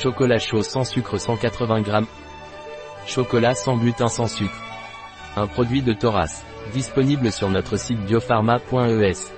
Chocolat chaud sans sucre 180 g. Chocolat sans butin sans sucre. Un produit de Thoras. Disponible sur notre site biopharma.es.